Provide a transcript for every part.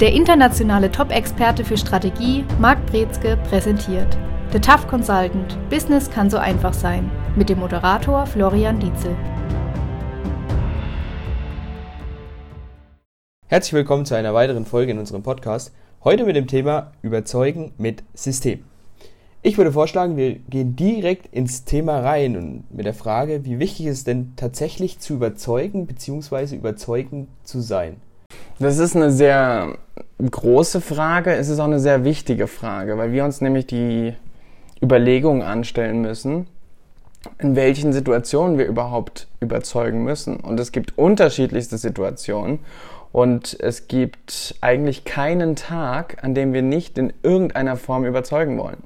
Der internationale Top-Experte für Strategie, Marc Brezke, präsentiert The Tough Consultant – Business kann so einfach sein mit dem Moderator Florian Dietzel. Herzlich willkommen zu einer weiteren Folge in unserem Podcast. Heute mit dem Thema Überzeugen mit System. Ich würde vorschlagen, wir gehen direkt ins Thema rein und mit der Frage, wie wichtig ist es denn tatsächlich zu überzeugen bzw. überzeugend zu sein? Das ist eine sehr große Frage. Es ist auch eine sehr wichtige Frage, weil wir uns nämlich die Überlegungen anstellen müssen, in welchen Situationen wir überhaupt überzeugen müssen. Und es gibt unterschiedlichste Situationen. Und es gibt eigentlich keinen Tag, an dem wir nicht in irgendeiner Form überzeugen wollen.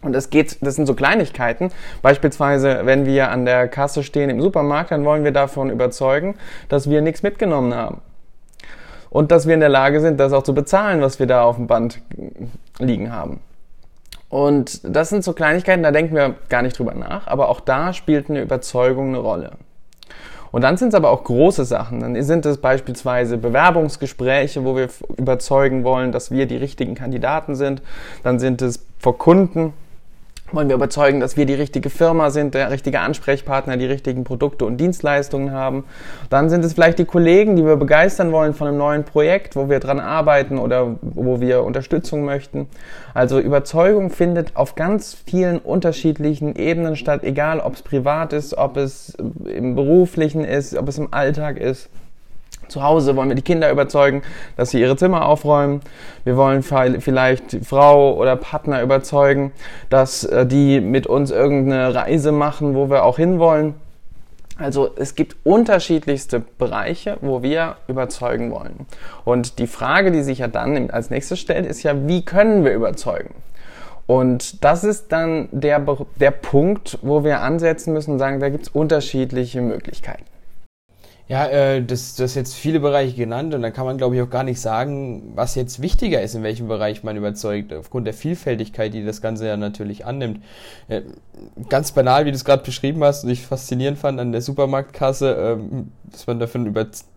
Und das geht, das sind so Kleinigkeiten. Beispielsweise, wenn wir an der Kasse stehen im Supermarkt, dann wollen wir davon überzeugen, dass wir nichts mitgenommen haben und dass wir in der Lage sind, das auch zu bezahlen, was wir da auf dem Band liegen haben. Und das sind so Kleinigkeiten, da denken wir gar nicht drüber nach, aber auch da spielt eine Überzeugung eine Rolle. Und dann sind es aber auch große Sachen. Dann sind es beispielsweise Bewerbungsgespräche, wo wir überzeugen wollen, dass wir die richtigen Kandidaten sind. Dann sind es vor Kunden, wollen wir überzeugen, dass wir die richtige Firma sind, der richtige Ansprechpartner, die richtigen Produkte und Dienstleistungen haben. Dann sind es vielleicht die Kollegen, die wir begeistern wollen von einem neuen Projekt, wo wir dran arbeiten oder wo wir Unterstützung möchten. Also Überzeugung findet auf ganz vielen unterschiedlichen Ebenen statt, egal ob es privat ist, ob es im beruflichen ist, ob es im Alltag ist. Zu Hause wollen wir die Kinder überzeugen, dass sie ihre Zimmer aufräumen. Wir wollen vielleicht die Frau oder Partner überzeugen, dass äh, die mit uns irgendeine Reise machen, wo wir auch hinwollen. Also es gibt unterschiedlichste Bereiche, wo wir überzeugen wollen. Und die Frage, die sich ja dann als nächstes stellt, ist ja, wie können wir überzeugen? Und das ist dann der, der Punkt, wo wir ansetzen müssen und sagen, da gibt es unterschiedliche Möglichkeiten. Ja, äh, das, das jetzt viele Bereiche genannt und da kann man, glaube ich, auch gar nicht sagen, was jetzt wichtiger ist, in welchem Bereich man überzeugt, aufgrund der Vielfältigkeit, die das Ganze ja natürlich annimmt. Äh, ganz banal, wie du es gerade beschrieben hast und ich faszinierend fand an der Supermarktkasse, äh, dass man davon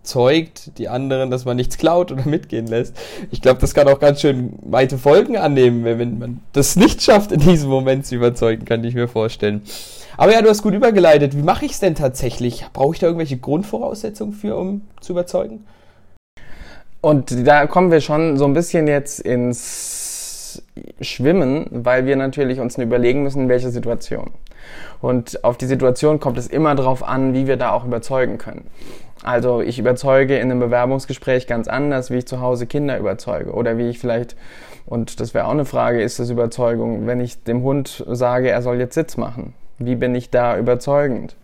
überzeugt, die anderen, dass man nichts klaut oder mitgehen lässt. Ich glaube, das kann auch ganz schön weite Folgen annehmen, wenn man das nicht schafft, in diesem Moment zu überzeugen, kann ich mir vorstellen. Aber ja, du hast gut übergeleitet. Wie mache ich es denn tatsächlich? Brauche ich da irgendwelche Grundvoraussetzungen für, um zu überzeugen? Und da kommen wir schon so ein bisschen jetzt ins Schwimmen, weil wir natürlich uns überlegen müssen, in welcher Situation. Und auf die Situation kommt es immer darauf an, wie wir da auch überzeugen können. Also ich überzeuge in einem Bewerbungsgespräch ganz anders, wie ich zu Hause Kinder überzeuge oder wie ich vielleicht, und das wäre auch eine Frage, ist das Überzeugung, wenn ich dem Hund sage, er soll jetzt Sitz machen. Wie bin ich da überzeugend?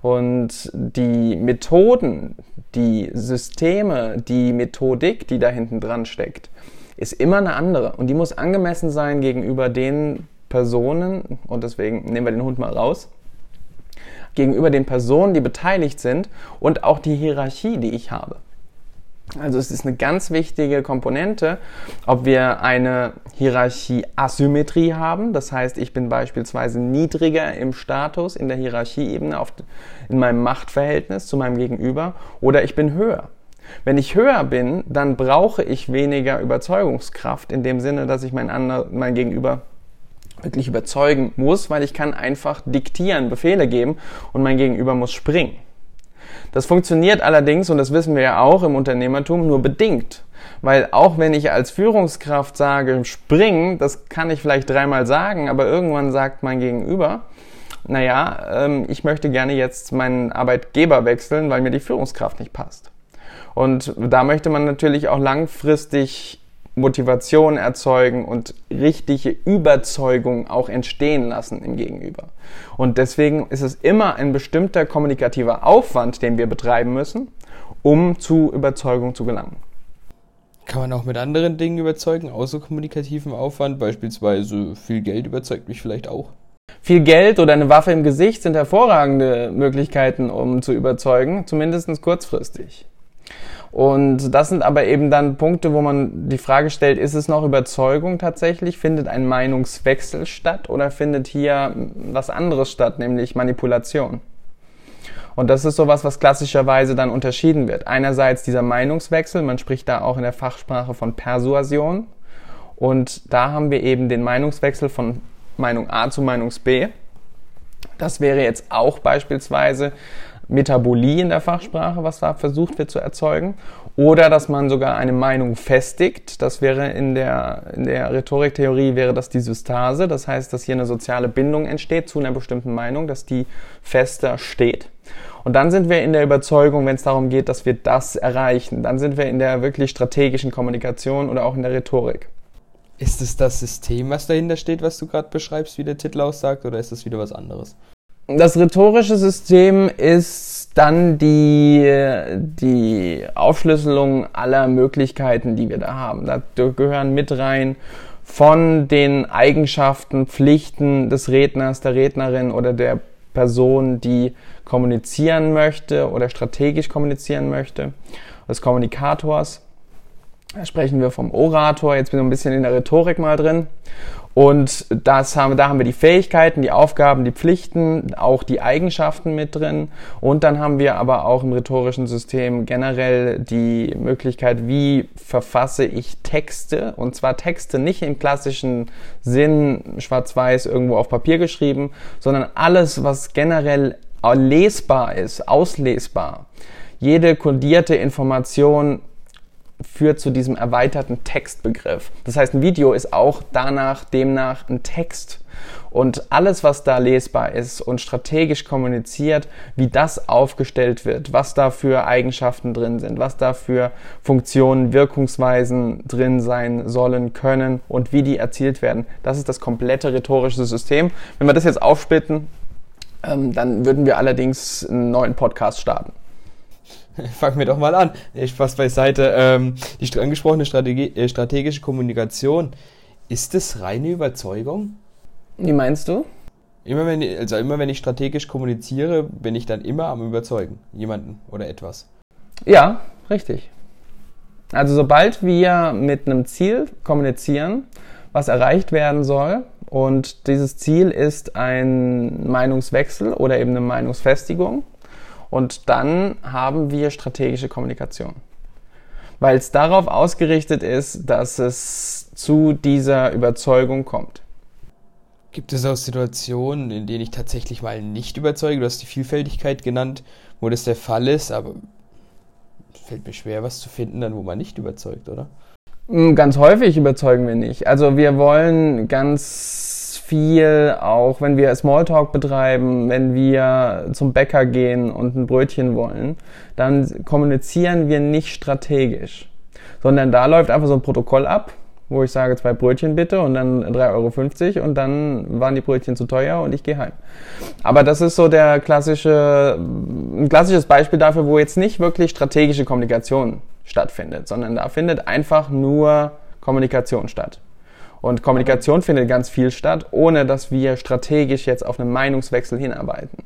Und die Methoden, die Systeme, die Methodik, die da hinten dran steckt, ist immer eine andere. Und die muss angemessen sein gegenüber den Personen, und deswegen nehmen wir den Hund mal raus, gegenüber den Personen, die beteiligt sind und auch die Hierarchie, die ich habe. Also es ist eine ganz wichtige Komponente, ob wir eine Hierarchie-Asymmetrie haben. Das heißt, ich bin beispielsweise niedriger im Status, in der Hierarchieebene, auf, in meinem Machtverhältnis zu meinem Gegenüber, oder ich bin höher. Wenn ich höher bin, dann brauche ich weniger Überzeugungskraft in dem Sinne, dass ich mein, Ander, mein Gegenüber wirklich überzeugen muss, weil ich kann einfach diktieren, Befehle geben und mein Gegenüber muss springen. Das funktioniert allerdings, und das wissen wir ja auch im Unternehmertum, nur bedingt. Weil auch wenn ich als Führungskraft sage, springen, das kann ich vielleicht dreimal sagen, aber irgendwann sagt mein Gegenüber, naja, ähm, ich möchte gerne jetzt meinen Arbeitgeber wechseln, weil mir die Führungskraft nicht passt. Und da möchte man natürlich auch langfristig Motivation erzeugen und richtige Überzeugung auch entstehen lassen im Gegenüber. Und deswegen ist es immer ein bestimmter kommunikativer Aufwand, den wir betreiben müssen, um zu Überzeugung zu gelangen. Kann man auch mit anderen Dingen überzeugen, außer kommunikativem Aufwand? Beispielsweise viel Geld überzeugt mich vielleicht auch. Viel Geld oder eine Waffe im Gesicht sind hervorragende Möglichkeiten, um zu überzeugen, zumindest kurzfristig. Und das sind aber eben dann Punkte, wo man die Frage stellt, ist es noch Überzeugung tatsächlich? Findet ein Meinungswechsel statt oder findet hier was anderes statt, nämlich Manipulation? Und das ist sowas, was klassischerweise dann unterschieden wird. Einerseits dieser Meinungswechsel, man spricht da auch in der Fachsprache von Persuasion. Und da haben wir eben den Meinungswechsel von Meinung A zu Meinung B. Das wäre jetzt auch beispielsweise Metabolie in der Fachsprache, was da versucht wird zu erzeugen. Oder dass man sogar eine Meinung festigt. Das wäre in der, in der Rhetoriktheorie wäre das die Systase. Das heißt, dass hier eine soziale Bindung entsteht zu einer bestimmten Meinung, dass die fester steht. Und dann sind wir in der Überzeugung, wenn es darum geht, dass wir das erreichen. Dann sind wir in der wirklich strategischen Kommunikation oder auch in der Rhetorik. Ist es das System, was dahinter steht, was du gerade beschreibst, wie der Titel aussagt, oder ist das wieder was anderes? Das rhetorische System ist dann die, die Aufschlüsselung aller Möglichkeiten, die wir da haben. Da gehören mit rein von den Eigenschaften, Pflichten des Redners, der Rednerin oder der Person, die kommunizieren möchte oder strategisch kommunizieren möchte, des Kommunikators. Sprechen wir vom Orator, jetzt bin ich ein bisschen in der Rhetorik mal drin. Und das haben, da haben wir die Fähigkeiten, die Aufgaben, die Pflichten, auch die Eigenschaften mit drin. Und dann haben wir aber auch im rhetorischen System generell die Möglichkeit, wie verfasse ich Texte. Und zwar Texte nicht im klassischen Sinn schwarz-weiß irgendwo auf Papier geschrieben, sondern alles, was generell lesbar ist, auslesbar. Jede kodierte Information führt zu diesem erweiterten Textbegriff. Das heißt, ein Video ist auch danach, demnach ein Text. Und alles, was da lesbar ist und strategisch kommuniziert, wie das aufgestellt wird, was da für Eigenschaften drin sind, was da für Funktionen, Wirkungsweisen drin sein sollen können und wie die erzielt werden, das ist das komplette rhetorische System. Wenn wir das jetzt aufsplitten, ähm, dann würden wir allerdings einen neuen Podcast starten. Fangen wir doch mal an. Spaß beiseite. Ähm, die angesprochene Strategie, äh, strategische Kommunikation, ist das reine Überzeugung? Wie meinst du? Immer wenn, also immer wenn ich strategisch kommuniziere, bin ich dann immer am Überzeugen. Jemanden oder etwas. Ja, richtig. Also sobald wir mit einem Ziel kommunizieren, was erreicht werden soll, und dieses Ziel ist ein Meinungswechsel oder eben eine Meinungsfestigung, und dann haben wir strategische Kommunikation. Weil es darauf ausgerichtet ist, dass es zu dieser Überzeugung kommt. Gibt es auch Situationen, in denen ich tatsächlich mal nicht überzeuge? Du hast die Vielfältigkeit genannt, wo das der Fall ist, aber es fällt mir schwer, was zu finden, dann wo man nicht überzeugt, oder? Hm, ganz häufig überzeugen wir nicht. Also wir wollen ganz viel, auch wenn wir Smalltalk betreiben, wenn wir zum Bäcker gehen und ein Brötchen wollen, dann kommunizieren wir nicht strategisch, sondern da läuft einfach so ein Protokoll ab, wo ich sage zwei Brötchen bitte und dann 3,50 Euro und dann waren die Brötchen zu teuer und ich gehe heim. Aber das ist so der klassische, ein klassisches Beispiel dafür, wo jetzt nicht wirklich strategische Kommunikation stattfindet, sondern da findet einfach nur Kommunikation statt. Und Kommunikation findet ganz viel statt, ohne dass wir strategisch jetzt auf einen Meinungswechsel hinarbeiten.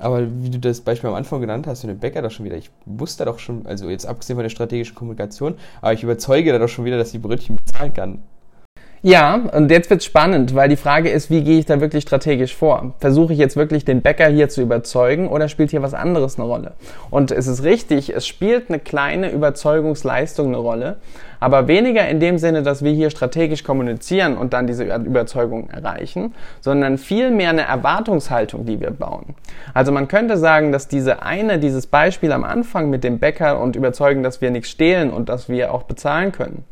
Aber wie du das Beispiel am Anfang genannt hast, mit dem Bäcker doch schon wieder, ich wusste doch schon, also jetzt abgesehen von der strategischen Kommunikation, aber ich überzeuge da doch schon wieder, dass die Brötchen bezahlen kann. Ja, und jetzt wird's spannend, weil die Frage ist, wie gehe ich da wirklich strategisch vor? Versuche ich jetzt wirklich den Bäcker hier zu überzeugen oder spielt hier was anderes eine Rolle? Und es ist richtig, es spielt eine kleine Überzeugungsleistung eine Rolle, aber weniger in dem Sinne, dass wir hier strategisch kommunizieren und dann diese Überzeugung erreichen, sondern vielmehr eine Erwartungshaltung, die wir bauen. Also man könnte sagen, dass diese eine, dieses Beispiel am Anfang mit dem Bäcker und überzeugen, dass wir nichts stehlen und dass wir auch bezahlen können,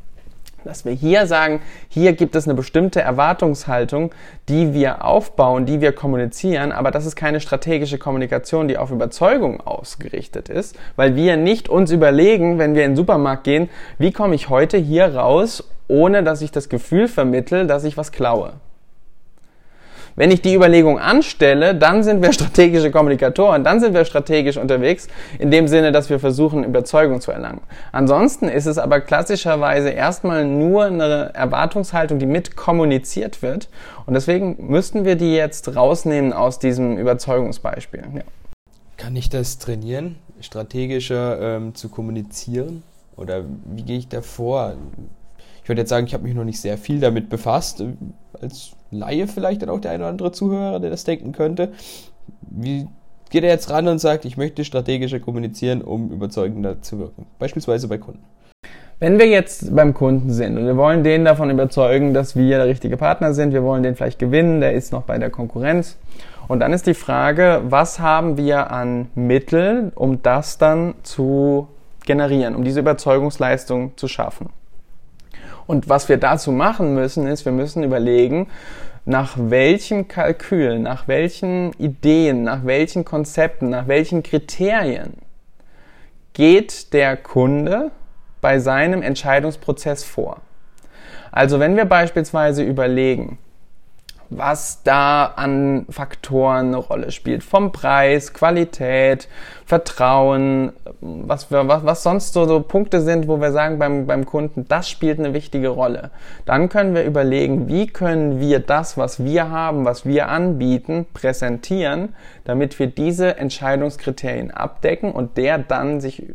dass wir hier sagen, hier gibt es eine bestimmte Erwartungshaltung, die wir aufbauen, die wir kommunizieren, aber das ist keine strategische Kommunikation, die auf Überzeugung ausgerichtet ist, weil wir nicht uns überlegen, wenn wir in den Supermarkt gehen, wie komme ich heute hier raus, ohne dass ich das Gefühl vermittel, dass ich was klaue. Wenn ich die Überlegung anstelle, dann sind wir strategische Kommunikatoren, dann sind wir strategisch unterwegs, in dem Sinne, dass wir versuchen, Überzeugung zu erlangen. Ansonsten ist es aber klassischerweise erstmal nur eine Erwartungshaltung, die mit kommuniziert wird. Und deswegen müssten wir die jetzt rausnehmen aus diesem Überzeugungsbeispiel. Ja. Kann ich das trainieren, strategischer ähm, zu kommunizieren? Oder wie gehe ich da vor? Ich würde jetzt sagen, ich habe mich noch nicht sehr viel damit befasst. Als Laie vielleicht dann auch der eine oder andere Zuhörer, der das denken könnte. Wie geht er jetzt ran und sagt, ich möchte strategischer kommunizieren, um überzeugender zu wirken. Beispielsweise bei Kunden. Wenn wir jetzt beim Kunden sind und wir wollen den davon überzeugen, dass wir der richtige Partner sind, wir wollen den vielleicht gewinnen, der ist noch bei der Konkurrenz. Und dann ist die Frage, was haben wir an Mitteln, um das dann zu generieren, um diese Überzeugungsleistung zu schaffen? Und was wir dazu machen müssen, ist, wir müssen überlegen, nach welchen Kalkülen, nach welchen Ideen, nach welchen Konzepten, nach welchen Kriterien geht der Kunde bei seinem Entscheidungsprozess vor. Also wenn wir beispielsweise überlegen, was da an Faktoren eine Rolle spielt. Vom Preis, Qualität, Vertrauen, was, wir, was, was sonst so, so Punkte sind, wo wir sagen beim, beim Kunden, das spielt eine wichtige Rolle. Dann können wir überlegen, wie können wir das, was wir haben, was wir anbieten, präsentieren, damit wir diese Entscheidungskriterien abdecken und der dann sich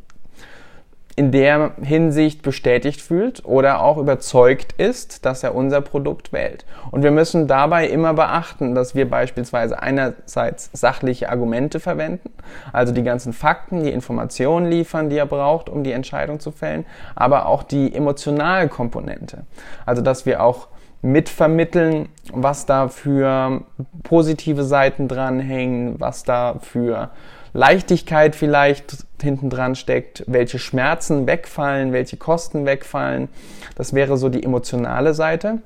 in der Hinsicht bestätigt fühlt oder auch überzeugt ist, dass er unser Produkt wählt. Und wir müssen dabei immer beachten, dass wir beispielsweise einerseits sachliche Argumente verwenden, also die ganzen Fakten, die Informationen liefern, die er braucht, um die Entscheidung zu fällen, aber auch die emotionale Komponente. Also dass wir auch mitvermitteln, was da für positive Seiten dranhängen, was da für Leichtigkeit vielleicht hinten dran steckt, welche Schmerzen wegfallen, welche Kosten wegfallen. Das wäre so die emotionale Seite.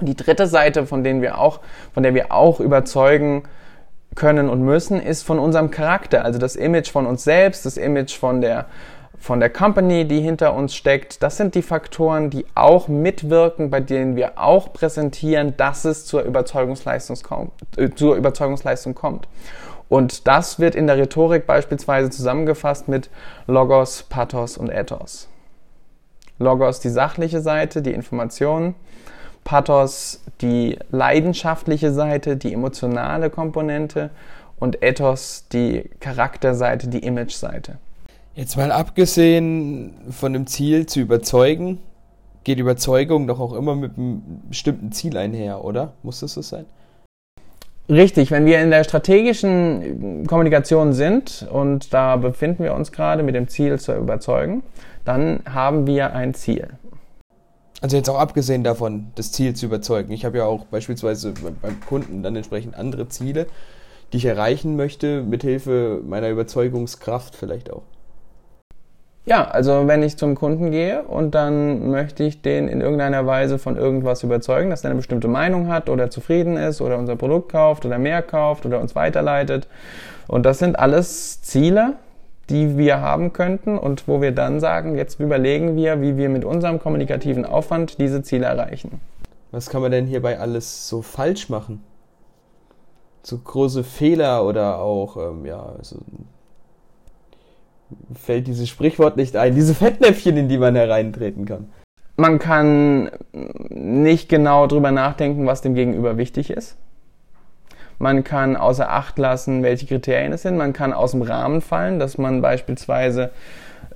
Und die dritte Seite, von, denen wir auch, von der wir auch überzeugen können und müssen, ist von unserem Charakter. Also das Image von uns selbst, das Image von der, von der Company, die hinter uns steckt. Das sind die Faktoren, die auch mitwirken, bei denen wir auch präsentieren, dass es zur Überzeugungsleistung kommt. Äh, zur Überzeugungsleistung kommt. Und das wird in der Rhetorik beispielsweise zusammengefasst mit Logos, Pathos und Ethos. Logos die sachliche Seite, die Information, Pathos die leidenschaftliche Seite, die emotionale Komponente und Ethos die Charakterseite, die Image-Seite. Jetzt mal abgesehen von dem Ziel zu überzeugen, geht Überzeugung doch auch immer mit einem bestimmten Ziel einher, oder? Muss das so sein? Richtig, wenn wir in der strategischen Kommunikation sind und da befinden wir uns gerade mit dem Ziel zu überzeugen, dann haben wir ein Ziel. Also jetzt auch abgesehen davon, das Ziel zu überzeugen. Ich habe ja auch beispielsweise beim Kunden dann entsprechend andere Ziele, die ich erreichen möchte, mithilfe meiner Überzeugungskraft vielleicht auch. Ja, also wenn ich zum Kunden gehe und dann möchte ich den in irgendeiner Weise von irgendwas überzeugen, dass er eine bestimmte Meinung hat oder zufrieden ist oder unser Produkt kauft oder mehr kauft oder uns weiterleitet. Und das sind alles Ziele, die wir haben könnten und wo wir dann sagen, jetzt überlegen wir, wie wir mit unserem kommunikativen Aufwand diese Ziele erreichen. Was kann man denn hierbei alles so falsch machen? So große Fehler oder auch, ähm, ja, so fällt dieses Sprichwort nicht ein. Diese Fettnäpfchen, in die man hereintreten kann. Man kann nicht genau drüber nachdenken, was dem Gegenüber wichtig ist. Man kann außer Acht lassen, welche Kriterien es sind. Man kann aus dem Rahmen fallen, dass man beispielsweise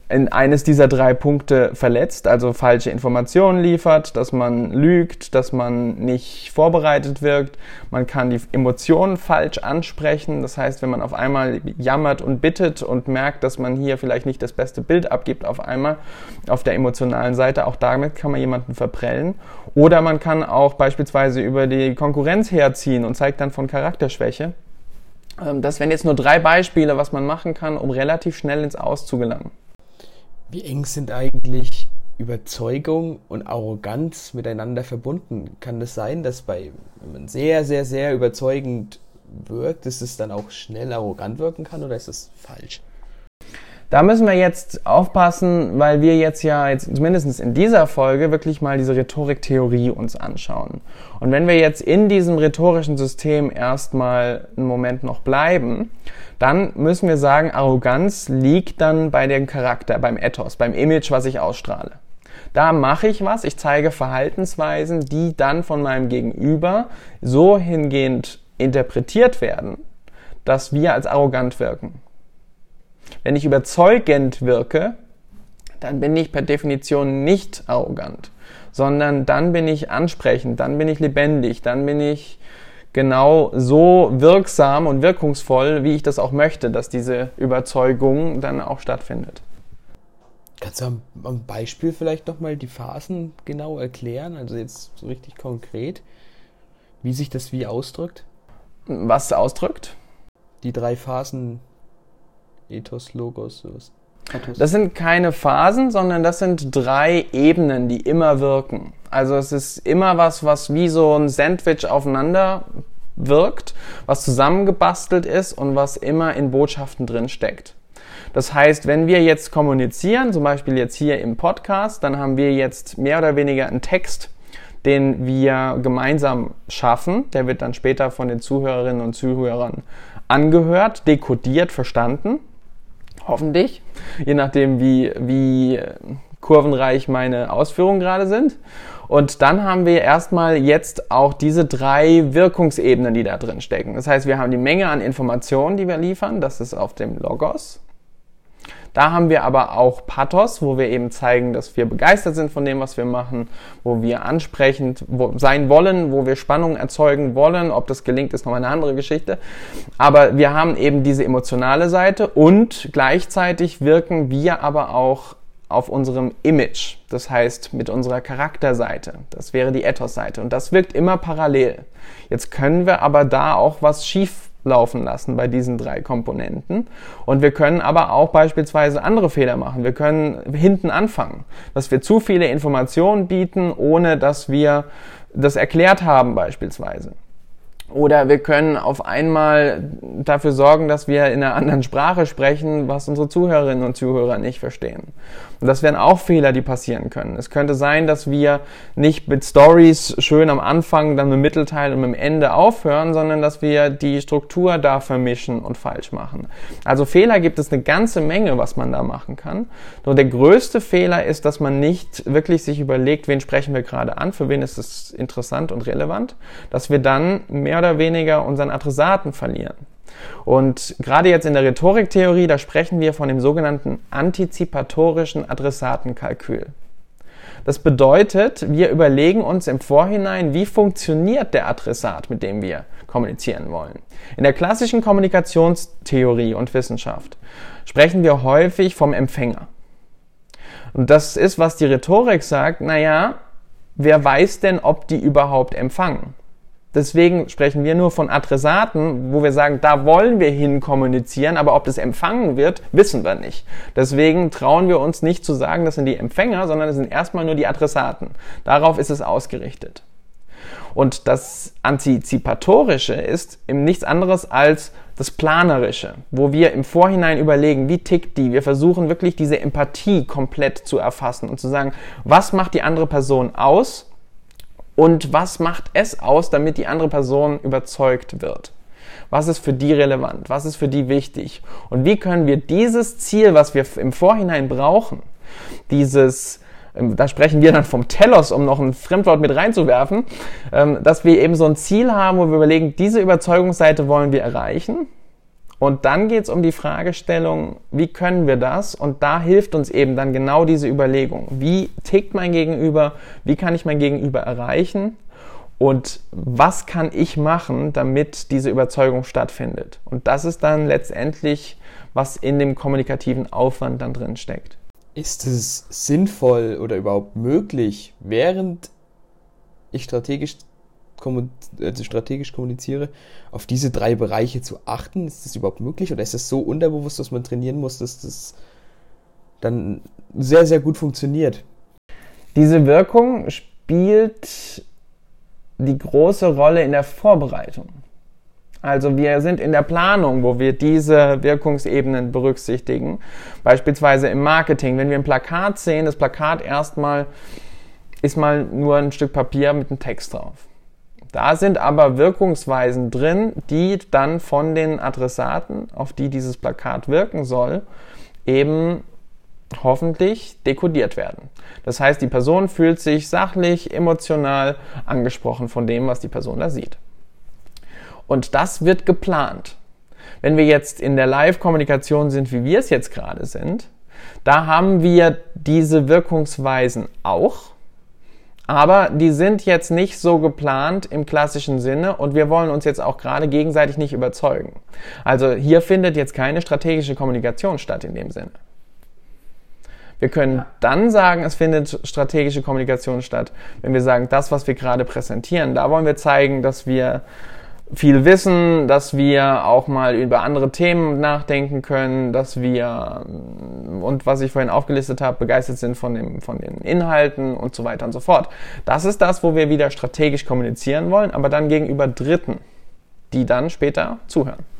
in eines dieser drei Punkte verletzt, also falsche Informationen liefert, dass man lügt, dass man nicht vorbereitet wirkt. Man kann die Emotionen falsch ansprechen. Das heißt, wenn man auf einmal jammert und bittet und merkt, dass man hier vielleicht nicht das beste Bild abgibt auf einmal auf der emotionalen Seite, auch damit kann man jemanden verprellen. Oder man kann auch beispielsweise über die Konkurrenz herziehen und zeigt dann von Charakterschwäche. Ähm, das wären jetzt nur drei Beispiele, was man machen kann, um relativ schnell ins Aus zu gelangen. Wie eng sind eigentlich Überzeugung und Arroganz miteinander verbunden? Kann es das sein, dass bei, wenn man sehr, sehr, sehr überzeugend wirkt, dass es dann auch schnell arrogant wirken kann oder ist das falsch? Da müssen wir jetzt aufpassen, weil wir jetzt ja jetzt zumindest in dieser Folge wirklich mal diese Rhetoriktheorie uns anschauen. Und wenn wir jetzt in diesem rhetorischen System erstmal einen Moment noch bleiben, dann müssen wir sagen, Arroganz liegt dann bei dem Charakter, beim Ethos, beim Image, was ich ausstrahle. Da mache ich was, ich zeige Verhaltensweisen, die dann von meinem Gegenüber so hingehend interpretiert werden, dass wir als arrogant wirken. Wenn ich überzeugend wirke, dann bin ich per Definition nicht arrogant, sondern dann bin ich ansprechend, dann bin ich lebendig, dann bin ich genau so wirksam und wirkungsvoll, wie ich das auch möchte, dass diese Überzeugung dann auch stattfindet. Kannst du am Beispiel vielleicht nochmal die Phasen genau erklären? Also jetzt so richtig konkret, wie sich das wie ausdrückt? Was ausdrückt? Die drei Phasen Ethos, Logos, sowas. Das sind keine Phasen, sondern das sind drei Ebenen, die immer wirken. Also es ist immer was, was wie so ein Sandwich aufeinander wirkt, was zusammengebastelt ist und was immer in Botschaften drin steckt. Das heißt, wenn wir jetzt kommunizieren, zum Beispiel jetzt hier im Podcast, dann haben wir jetzt mehr oder weniger einen Text, den wir gemeinsam schaffen. Der wird dann später von den Zuhörerinnen und Zuhörern angehört, dekodiert, verstanden. Hoffentlich. Je nachdem, wie, wie kurvenreich meine Ausführungen gerade sind. Und dann haben wir erstmal jetzt auch diese drei Wirkungsebenen, die da drin stecken. Das heißt, wir haben die Menge an Informationen, die wir liefern. Das ist auf dem Logos. Da haben wir aber auch Pathos, wo wir eben zeigen, dass wir begeistert sind von dem, was wir machen, wo wir ansprechend sein wollen, wo wir Spannung erzeugen wollen. Ob das gelingt, ist nochmal eine andere Geschichte. Aber wir haben eben diese emotionale Seite und gleichzeitig wirken wir aber auch auf unserem Image, das heißt mit unserer Charakterseite. Das wäre die Ethos-Seite und das wirkt immer parallel. Jetzt können wir aber da auch was schief laufen lassen bei diesen drei Komponenten. Und wir können aber auch beispielsweise andere Fehler machen. Wir können hinten anfangen, dass wir zu viele Informationen bieten, ohne dass wir das erklärt haben beispielsweise. Oder wir können auf einmal dafür sorgen, dass wir in einer anderen Sprache sprechen, was unsere Zuhörerinnen und Zuhörer nicht verstehen. Und das wären auch Fehler, die passieren können. Es könnte sein, dass wir nicht mit Stories schön am Anfang, dann im Mittelteil und im Ende aufhören, sondern dass wir die Struktur da vermischen und falsch machen. Also Fehler gibt es eine ganze Menge, was man da machen kann. Nur der größte Fehler ist, dass man nicht wirklich sich überlegt, wen sprechen wir gerade an, für wen ist es interessant und relevant, dass wir dann mehr oder weniger unseren Adressaten verlieren. Und gerade jetzt in der Rhetoriktheorie, da sprechen wir von dem sogenannten antizipatorischen Adressatenkalkül. Das bedeutet, wir überlegen uns im Vorhinein, wie funktioniert der Adressat, mit dem wir kommunizieren wollen. In der klassischen Kommunikationstheorie und Wissenschaft sprechen wir häufig vom Empfänger. Und das ist, was die Rhetorik sagt, naja, wer weiß denn, ob die überhaupt empfangen? Deswegen sprechen wir nur von Adressaten, wo wir sagen, da wollen wir hin kommunizieren, aber ob das empfangen wird, wissen wir nicht. Deswegen trauen wir uns nicht zu sagen, das sind die Empfänger, sondern das sind erstmal nur die Adressaten. Darauf ist es ausgerichtet. Und das Antizipatorische ist eben nichts anderes als das Planerische, wo wir im Vorhinein überlegen, wie tickt die. Wir versuchen wirklich diese Empathie komplett zu erfassen und zu sagen, was macht die andere Person aus und was macht es aus, damit die andere Person überzeugt wird? Was ist für die relevant? Was ist für die wichtig? Und wie können wir dieses Ziel, was wir im Vorhinein brauchen, dieses, ähm, da sprechen wir dann vom Telos, um noch ein Fremdwort mit reinzuwerfen, ähm, dass wir eben so ein Ziel haben, wo wir überlegen, diese Überzeugungsseite wollen wir erreichen und dann geht es um die Fragestellung, wie können wir das? Und da hilft uns eben dann genau diese Überlegung. Wie tickt mein Gegenüber? Wie kann ich mein Gegenüber erreichen? Und was kann ich machen, damit diese Überzeugung stattfindet? Und das ist dann letztendlich, was in dem kommunikativen Aufwand dann drin steckt. Ist es sinnvoll oder überhaupt möglich, während ich strategisch also strategisch kommuniziere, auf diese drei Bereiche zu achten? Ist das überhaupt möglich oder ist das so unterbewusst, dass man trainieren muss, dass das dann sehr, sehr gut funktioniert? Diese Wirkung spielt die große Rolle in der Vorbereitung. Also wir sind in der Planung, wo wir diese Wirkungsebenen berücksichtigen. Beispielsweise im Marketing, wenn wir ein Plakat sehen, das Plakat erstmal ist mal nur ein Stück Papier mit einem Text drauf. Da sind aber Wirkungsweisen drin, die dann von den Adressaten, auf die dieses Plakat wirken soll, eben hoffentlich dekodiert werden. Das heißt, die Person fühlt sich sachlich, emotional angesprochen von dem, was die Person da sieht. Und das wird geplant. Wenn wir jetzt in der Live-Kommunikation sind, wie wir es jetzt gerade sind, da haben wir diese Wirkungsweisen auch Aber die sind jetzt nicht so geplant im klassischen Sinne und wir wollen uns jetzt auch gerade gegenseitig nicht überzeugen. Also hier findet jetzt keine strategische Kommunikation statt in dem Sinne. Wir können ja. dann sagen, es findet strategische Kommunikation statt, wenn wir sagen, das, was wir gerade präsentieren, da wollen wir zeigen, dass wir viel wissen, dass wir auch mal über andere Themen nachdenken können, dass wir und was ich vorhin aufgelistet habe, begeistert sind von, dem, von den Inhalten und so weiter und so fort. Das ist das, wo wir wieder strategisch kommunizieren wollen, aber dann gegenüber Dritten, die dann später zuhören.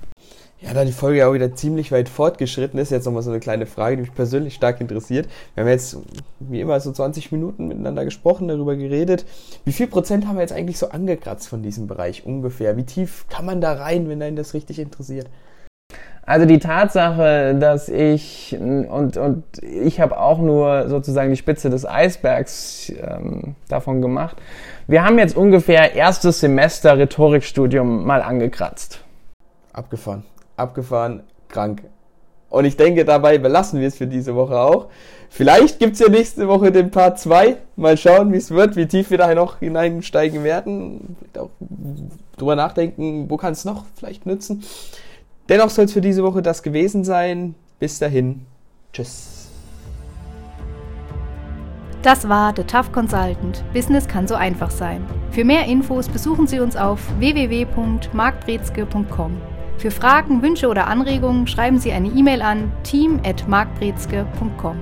Ja, da die Folge ja auch wieder ziemlich weit fortgeschritten ist, jetzt nochmal so eine kleine Frage, die mich persönlich stark interessiert. Wir haben jetzt, wie immer, so 20 Minuten miteinander gesprochen, darüber geredet. Wie viel Prozent haben wir jetzt eigentlich so angekratzt von diesem Bereich ungefähr? Wie tief kann man da rein, wenn einen das richtig interessiert? Also die Tatsache, dass ich und, und ich habe auch nur sozusagen die Spitze des Eisbergs ähm, davon gemacht. Wir haben jetzt ungefähr erstes Semester Rhetorikstudium mal angekratzt. Abgefahren abgefahren, krank. Und ich denke, dabei belassen wir es für diese Woche auch. Vielleicht gibt es ja nächste Woche den Part 2. Mal schauen, wie es wird, wie tief wir da noch hineinsteigen werden. Vielleicht auch drüber nachdenken, wo kann es noch vielleicht nützen. Dennoch soll es für diese Woche das gewesen sein. Bis dahin. Tschüss. Das war The Tough Consultant. Business kann so einfach sein. Für mehr Infos besuchen Sie uns auf www.markbrezke.com. Für Fragen, Wünsche oder Anregungen schreiben Sie eine E-Mail an team@markbrezke.com.